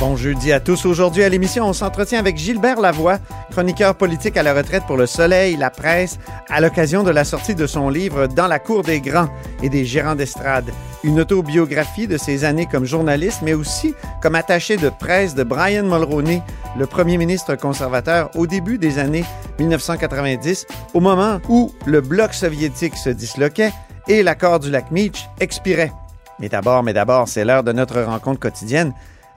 Bon jeudi à tous. Aujourd'hui à l'émission, on s'entretient avec Gilbert Lavoie, chroniqueur politique à la retraite pour Le Soleil, la presse, à l'occasion de la sortie de son livre Dans la cour des grands et des gérants d'estrade. Une autobiographie de ses années comme journaliste, mais aussi comme attaché de presse de Brian Mulroney, le premier ministre conservateur au début des années 1990, au moment où le bloc soviétique se disloquait et l'accord du lac Meach expirait. Mais d'abord, mais d'abord, c'est l'heure de notre rencontre quotidienne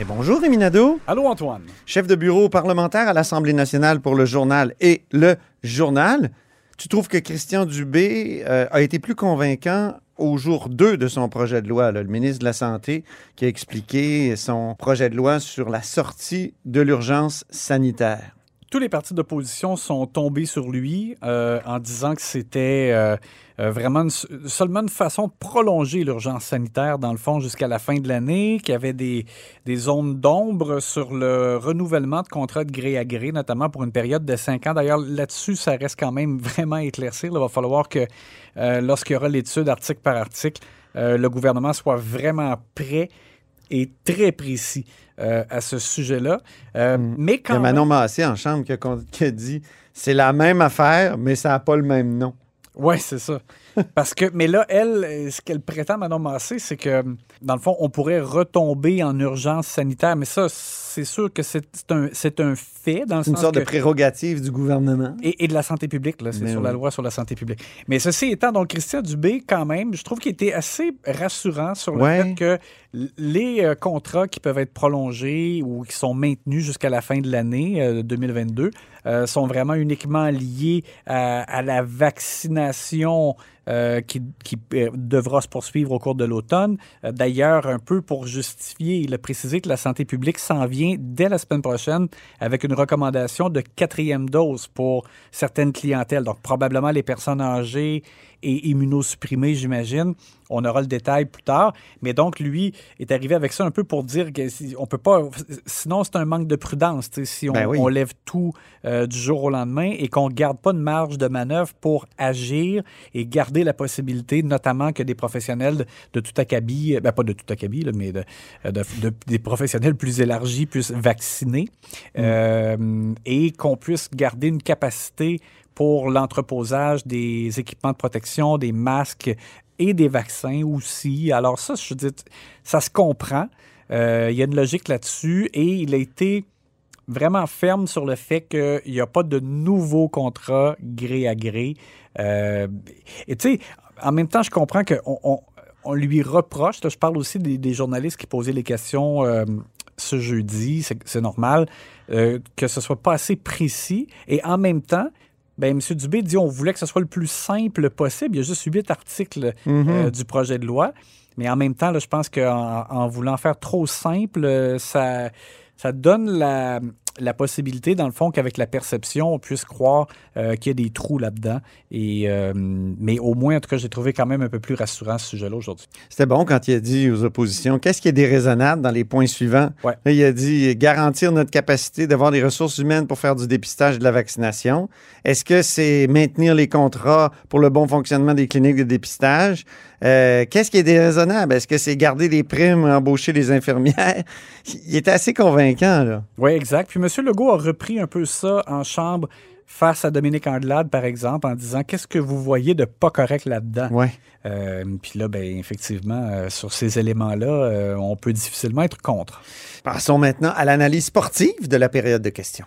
Et bonjour Rémi Nadeau, Allô, Antoine. chef de bureau parlementaire à l'Assemblée nationale pour le journal et le journal. Tu trouves que Christian Dubé euh, a été plus convaincant au jour 2 de son projet de loi, là, le ministre de la Santé qui a expliqué son projet de loi sur la sortie de l'urgence sanitaire? Tous les partis d'opposition sont tombés sur lui euh, en disant que c'était euh, euh, vraiment une- seulement une façon de prolonger l'urgence sanitaire, dans le fond, jusqu'à la fin de l'année, qu'il y avait des, des zones d'ombre sur le renouvellement de contrats de gré à gré, notamment pour une période de cinq ans. D'ailleurs, là-dessus, ça reste quand même vraiment éclairci. Il va falloir que, euh, lorsqu'il y aura l'étude article par article, euh, le gouvernement soit vraiment prêt et très précis euh, à ce sujet-là. Euh, Mais Il y quand a Manon Massé en chambre qui a, qui a dit c'est la même affaire, mais ça n'a pas le même nom. Oui, c'est ça. Parce que, mais là, elle, ce qu'elle prétend, Manon Massé, c'est que, dans le fond, on pourrait retomber en urgence sanitaire. Mais ça, c'est sûr que c'est un, un fait, dans le C'est une sens sorte que- de prérogative du gouvernement. et, et de la santé publique, là, c'est Mais sur oui. la loi sur la santé publique. Mais ceci étant, donc Christian Dubé, quand même, je trouve qu'il était assez rassurant sur le Ouais. fait que les euh, contrats qui peuvent être prolongés ou qui sont maintenus jusqu'à la fin de l'année euh, 2022 euh, sont vraiment uniquement liés à, à la vaccination euh, qui, qui, euh, devra se poursuivre au cours de l'automne. Euh, D'ailleurs, un peu pour justifier, il a précisé que la santé publique s'en vient dès la semaine prochaine avec une recommandation de quatrième dose pour certaines clientèles. Donc, probablement les personnes âgées et immunosupprimées, j'imagine. On aura le détail plus tard. Mais donc, lui est arrivé avec ça un peu pour dire que si- on peut pas. Sinon, c'est un manque de prudence. Si on, Ben oui. on lève tout euh, du jour au lendemain et qu'on ne garde pas de marge de manœuvre pour agir et garder la possibilité, notamment que des professionnels de, de tout acabit, ben pas de tout acabit, là, mais de, de- de- des professionnels plus élargis puissent vacciner euh, et qu'on puisse garder une capacité pour l'entreposage des équipements de protection, des masques et des vaccins aussi. Alors ça, je dis, ça se comprend. Euh, il y a une logique là-dessus et il a été vraiment ferme sur le fait qu'il n'y a pas de nouveaux contrats gré à gré. Euh, et tu sais, en même temps, je comprends qu'on on, lui reproche, je parle aussi des, journalistes qui posaient les questions euh, ce jeudi, c'est normal, que ce soit pas assez précis. Et en même temps, ben, M. Dubé dit on voulait que ce soit le plus simple possible. Il y a juste huit articles euh, du projet de loi. Mais en même temps, là, je pense qu'en en voulant faire trop simple, euh, ça, ça donne la, la possibilité, dans le fond, qu'avec la perception, on puisse croire euh, qu'il y a des trous là-dedans. Et, euh, mais au moins, en tout cas, j'ai trouvé quand même un peu plus rassurant ce sujet-là aujourd'hui. C'était bon quand il a dit aux oppositions qu'est-ce qui est déraisonnable dans les points suivants? Ouais. Là, il a dit garantir notre capacité d'avoir des ressources humaines pour faire du dépistage et de la vaccination. Est-ce que c'est maintenir les contrats pour le bon fonctionnement des cliniques de dépistage? Euh, qu'est-ce qui est déraisonnable? Est-ce que c'est garder les primes, embaucher les infirmières? Il était assez convaincant, là. Oui, exact. Puis M. Legault a repris un peu ça en chambre face à Dominique Anglade, par exemple, en disant qu'est-ce que vous voyez de pas correct là-dedans? Ouais. Euh, puis là, ben, effectivement, euh, sur ces éléments-là, euh, on peut difficilement être contre. Passons maintenant à l'analyse sportive de la période de questions.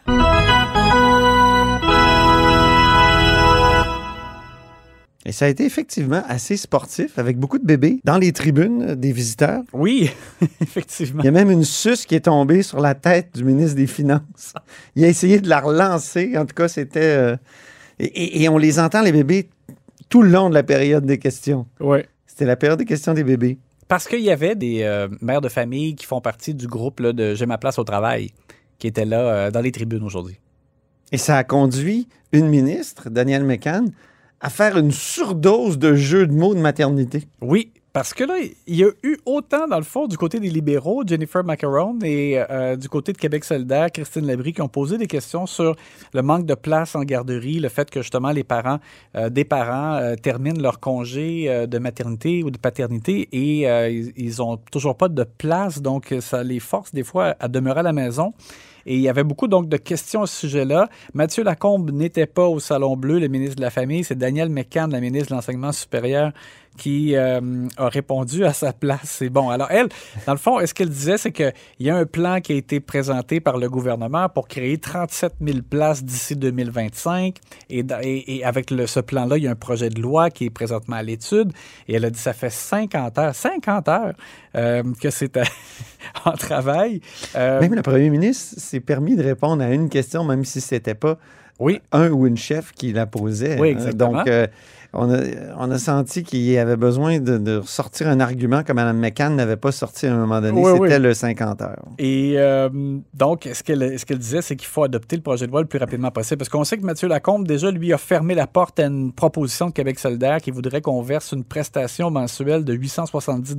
Et ça a été effectivement assez sportif, avec beaucoup de bébés dans les tribunes des visiteurs. Oui, effectivement. Il y a même une suce qui est tombée sur la tête du ministre des Finances. Il a essayé de la relancer. En tout cas, c'était... euh, et- on les entend, les bébés, tout le long de la période des questions. Ouais. C'était la période des questions des bébés. Parce qu'il y avait des euh, mères de famille qui font partie du groupe là, de J'ai ma place au travail qui étaient là euh, dans les tribunes aujourd'hui. Et ça a conduit une ministre, Danielle McCann, à faire une surdose de jeux de mots de maternité. Oui, parce que là, il y a eu autant, dans le fond, du côté des libéraux, Jennifer Macaron, et euh, du côté de Québec solidaire, Christine Labrie, qui ont posé des questions sur le manque de place en garderie, le fait que justement les parents, euh, des parents euh, terminent leur congé de maternité ou de paternité et ils- ils ont toujours pas de place, donc ça les force des fois à demeurer à la maison. Et il y avait beaucoup donc de questions à ce sujet-là. Mathieu Lacombe n'était pas au Salon Bleu, le ministre de la Famille. C'est Daniel McCann, la ministre de l'Enseignement supérieur, qui euh, a répondu à sa place. C'est bon. Alors, elle, dans le fond, ce qu'elle disait, c'est qu'il y a un plan qui a été présenté par le gouvernement pour créer 37 000 places d'ici 2025. Et, et- et avec le- ce plan-là, il y a un projet de loi qui est présentement à l'étude. Et elle a dit ça fait 50 heures, 50 heures euh, que c'est en travail. Euh, Même le premier ministre s'est permis de répondre à une question, même si c'était pas oui. un ou une chef qui la posait. Oui, hein. exactement. Donc, on, a, on a senti qu'il avait besoin de, de sortir un argument que Mme McCann n'avait pas sorti à un moment donné. Oui, C'était oui. le 50 heures. Et euh, donc, ce qu'elle ce qu'elle disait, c'est qu'il faut adopter le projet de loi le plus rapidement possible. Parce qu'on sait que Mathieu Lacombe, déjà, lui, a fermé la porte à une proposition de Québec solidaire qui voudrait qu'on verse une prestation mensuelle de 870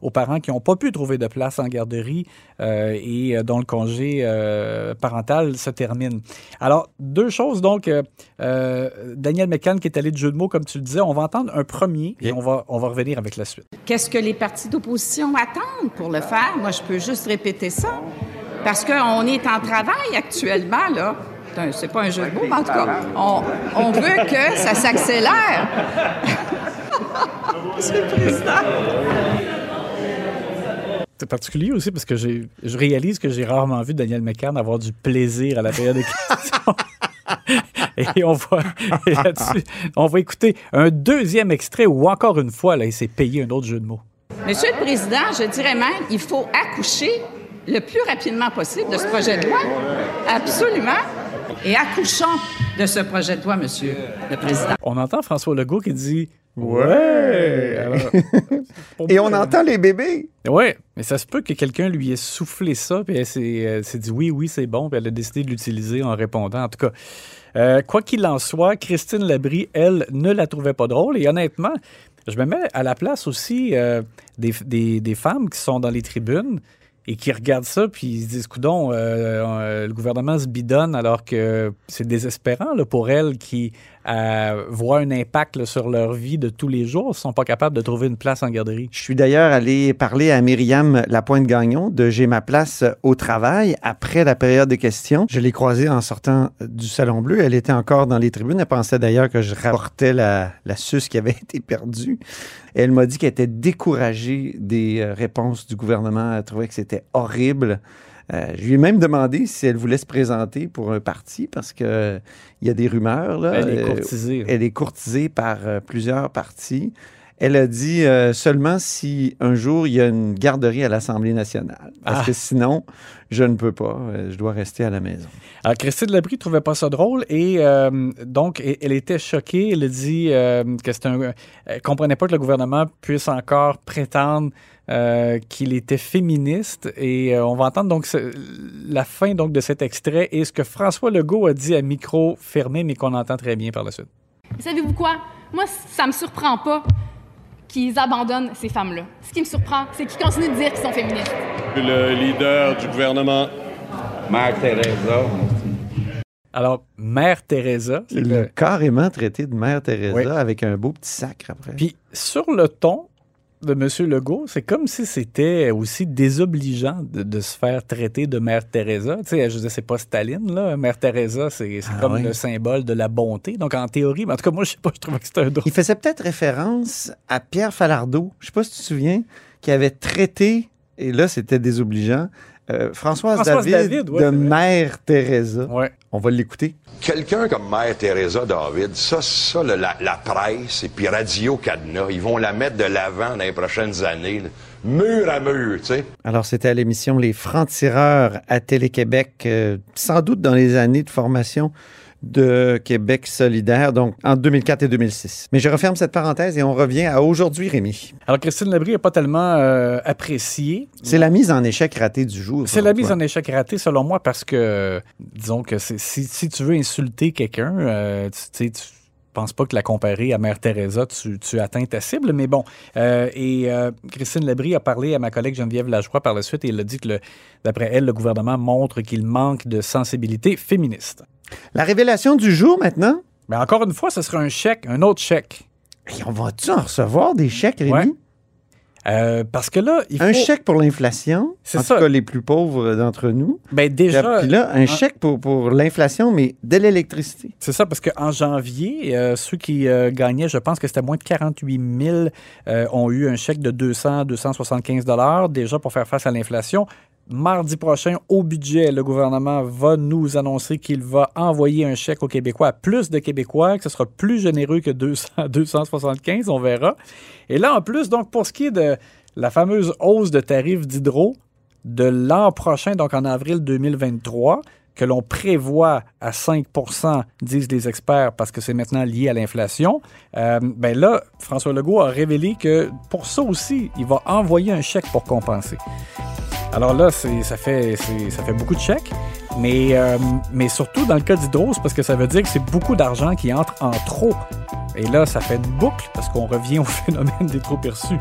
aux parents qui n'ont pas pu trouver de place en garderie euh, et euh, dont le congé euh, parental se termine. Alors, deux choses. Donc, Daniel McCann qui est allé de jeu de mots, comme tu le disais, on va entendre un premier et on va, on va revenir avec la suite. Qu'est-ce que les partis d'opposition attendent pour le faire? Moi, je peux juste répéter ça. Parce qu'on est en travail actuellement, là. C'est pas un jeu de mots, mais en tout cas, on, on veut que ça s'accélère. Monsieur le Président. C'est particulier aussi parce que je réalise que j'ai rarement vu Daniel McCann avoir du plaisir à la période des questions. Et on va, et on va écouter un deuxième extrait où encore une fois, là, il s'est payé un autre jeu de mots. Monsieur le Président, je dirais même, il faut accoucher le plus rapidement possible de ce projet de loi. Absolument. Et accouchons de ce projet de loi, Monsieur le Président. On entend François Legault qui dit Ouais! Alors, Et on entend les bébés. Oui, mais ça se peut que quelqu'un lui ait soufflé ça, puis elle s'est elle s'est dit oui, oui, c'est bon, puis elle a décidé de l'utiliser en répondant. En tout cas, euh, quoi qu'il en soit, Christine Labrie, elle, ne la trouvait pas drôle. Et honnêtement, je me mets à la place aussi euh, des, des- femmes qui sont dans les tribunes et qui regardent ça, puis ils se disent, coudon, le gouvernement se bidonne alors que c'est désespérant là, pour elles qui euh, voient un impact sur leur vie de tous les jours, sont pas capables de trouver une place en garderie. Je suis d'ailleurs allé parler à Myriam Lapointe-Gagnon de J'ai ma place au travail après la période de questions. Je l'ai croisée en sortant du Salon Bleu. Elle était encore dans les tribunes. Elle pensait d'ailleurs que je rapportais la, la suce qui avait été perdue. Elle m'a dit qu'elle était découragée des euh, réponses du gouvernement. Elle trouvait que c'était horrible. Euh, je lui ai même demandé si elle voulait se présenter pour un parti parce que euh, y a des rumeurs. Là, Elle est Euh, courtisée. elle est courtisée par plusieurs partis. Elle a dit euh, seulement si un jour il y a une garderie à l'Assemblée nationale. Parce Ah. que sinon, je ne peux pas. Euh, je dois rester à la maison. Alors, Christine Labrie trouvait pas ça drôle et euh, donc elle était choquée. Elle a dit euh, que c'était un, elle comprenait pas que le gouvernement puisse encore prétendre euh, qu'il était féministe et euh, on va entendre donc ce- la fin donc de cet extrait et ce que François Legault a dit à micro fermé mais qu'on entend très bien par la suite. Savez-vous quoi? Moi, ça me surprend pas qu'ils abandonnent ces femmes-là. Ce qui me surprend, c'est qu'ils continuent de dire qu'ils sont féministes. Le leader du gouvernement. Mère Teresa. Alors Mère Teresa, c'est Il le- l'a carrément traité de Mère Teresa Oui. avec un beau petit sacre après. Puis sur le ton de M. Legault, c'est comme si c'était aussi désobligeant de, de se faire traiter de Mère Teresa. Tu sais, je dire, c'est pas Staline, là. Mère Teresa, c'est Ah comme oui. le symbole de la bonté. Donc, en théorie, mais en tout cas, moi, je sais pas, je trouvais que c'était un drôle. Il faisait peut-être référence à Pierre Falardeau. Je ne sais pas si tu te souviens, qui avait traité, et là c'était désobligeant, euh, Françoise, Françoise David, David, ouais, de. Mère Teresa. Ouais. On va l'écouter. Quelqu'un comme Mère Teresa David, ça, ça, la, la presse et puis Radio Cadenas, ils vont la mettre de l'avant dans les prochaines années, là, mur à mur, tu sais. Alors, c'était à l'émission Les Francs-Tireurs à Télé-Québec, euh, sans doute dans les années de formation de Québec solidaire, donc en 2004 et 2006. Mais je referme cette parenthèse et on revient à aujourd'hui, Rémi. Alors, Christine Labrie n'est pas tellement euh, appréciée. C'est la mise en échec ratée du jour. C'est la mise en échec ratée, selon moi, parce que, disons que c'est- si, si tu veux insulter quelqu'un, euh, tu tu penses pas que la comparer à Mère Teresa, tu, tu atteins ta cible, mais bon. Euh, et euh, Christine Labrie a parlé à ma collègue Geneviève Lajoie par la suite et elle a dit que, d'après elle, le gouvernement montre qu'il manque de sensibilité féministe. La révélation du jour maintenant? Mais encore une fois, ce sera un chèque, un autre chèque. Et on va-tu en recevoir des chèques, Rémi? Ouais. Euh, parce que là, il faut... Un chèque pour l'inflation, C'est en ça. tout cas les plus pauvres d'entre nous. Ben déjà, Puis là, un chèque pour, pour l'inflation, mais de l'électricité. C'est ça, parce qu'en janvier, euh, ceux qui euh, gagnaient, je pense que c'était moins de 48 000, euh, ont eu un chèque de 200, 275 dollars déjà pour faire face à l'inflation. Mardi prochain, au budget, le gouvernement va nous annoncer qu'il va envoyer un chèque aux Québécois à plus de Québécois, que ce sera plus généreux que 200, 275, on verra. Et là, en plus, donc, pour ce qui est de la fameuse hausse de tarifs d'hydro de l'an prochain, donc en avril 2023, que l'on prévoit à 5% disent les experts, parce que c'est maintenant lié à l'inflation, euh, ben là, François Legault a révélé que pour ça aussi, il va envoyer un chèque pour compenser. Alors là, ça fait, c'est- ça fait beaucoup de chèques, mais, euh, mais surtout dans le cas d'Hydro, c'est parce que ça veut dire que c'est beaucoup d'argent qui entre en trop. Et là, ça fait une boucle parce qu'on revient au phénomène des trop perçus.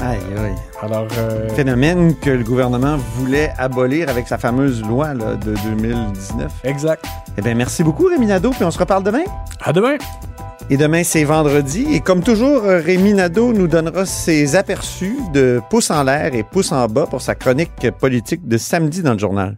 Aïe, aïe. Alors, euh, Phénomène que le gouvernement voulait abolir avec sa fameuse loi là, de 2019. exact. Eh bien, merci beaucoup, Rémi Nadeau, puis on se reparle demain. À demain! Et demain, c'est vendredi. Et comme toujours, Rémi Nadeau nous donnera ses aperçus de pouce en l'air et pouce en bas pour sa chronique politique de samedi dans le journal.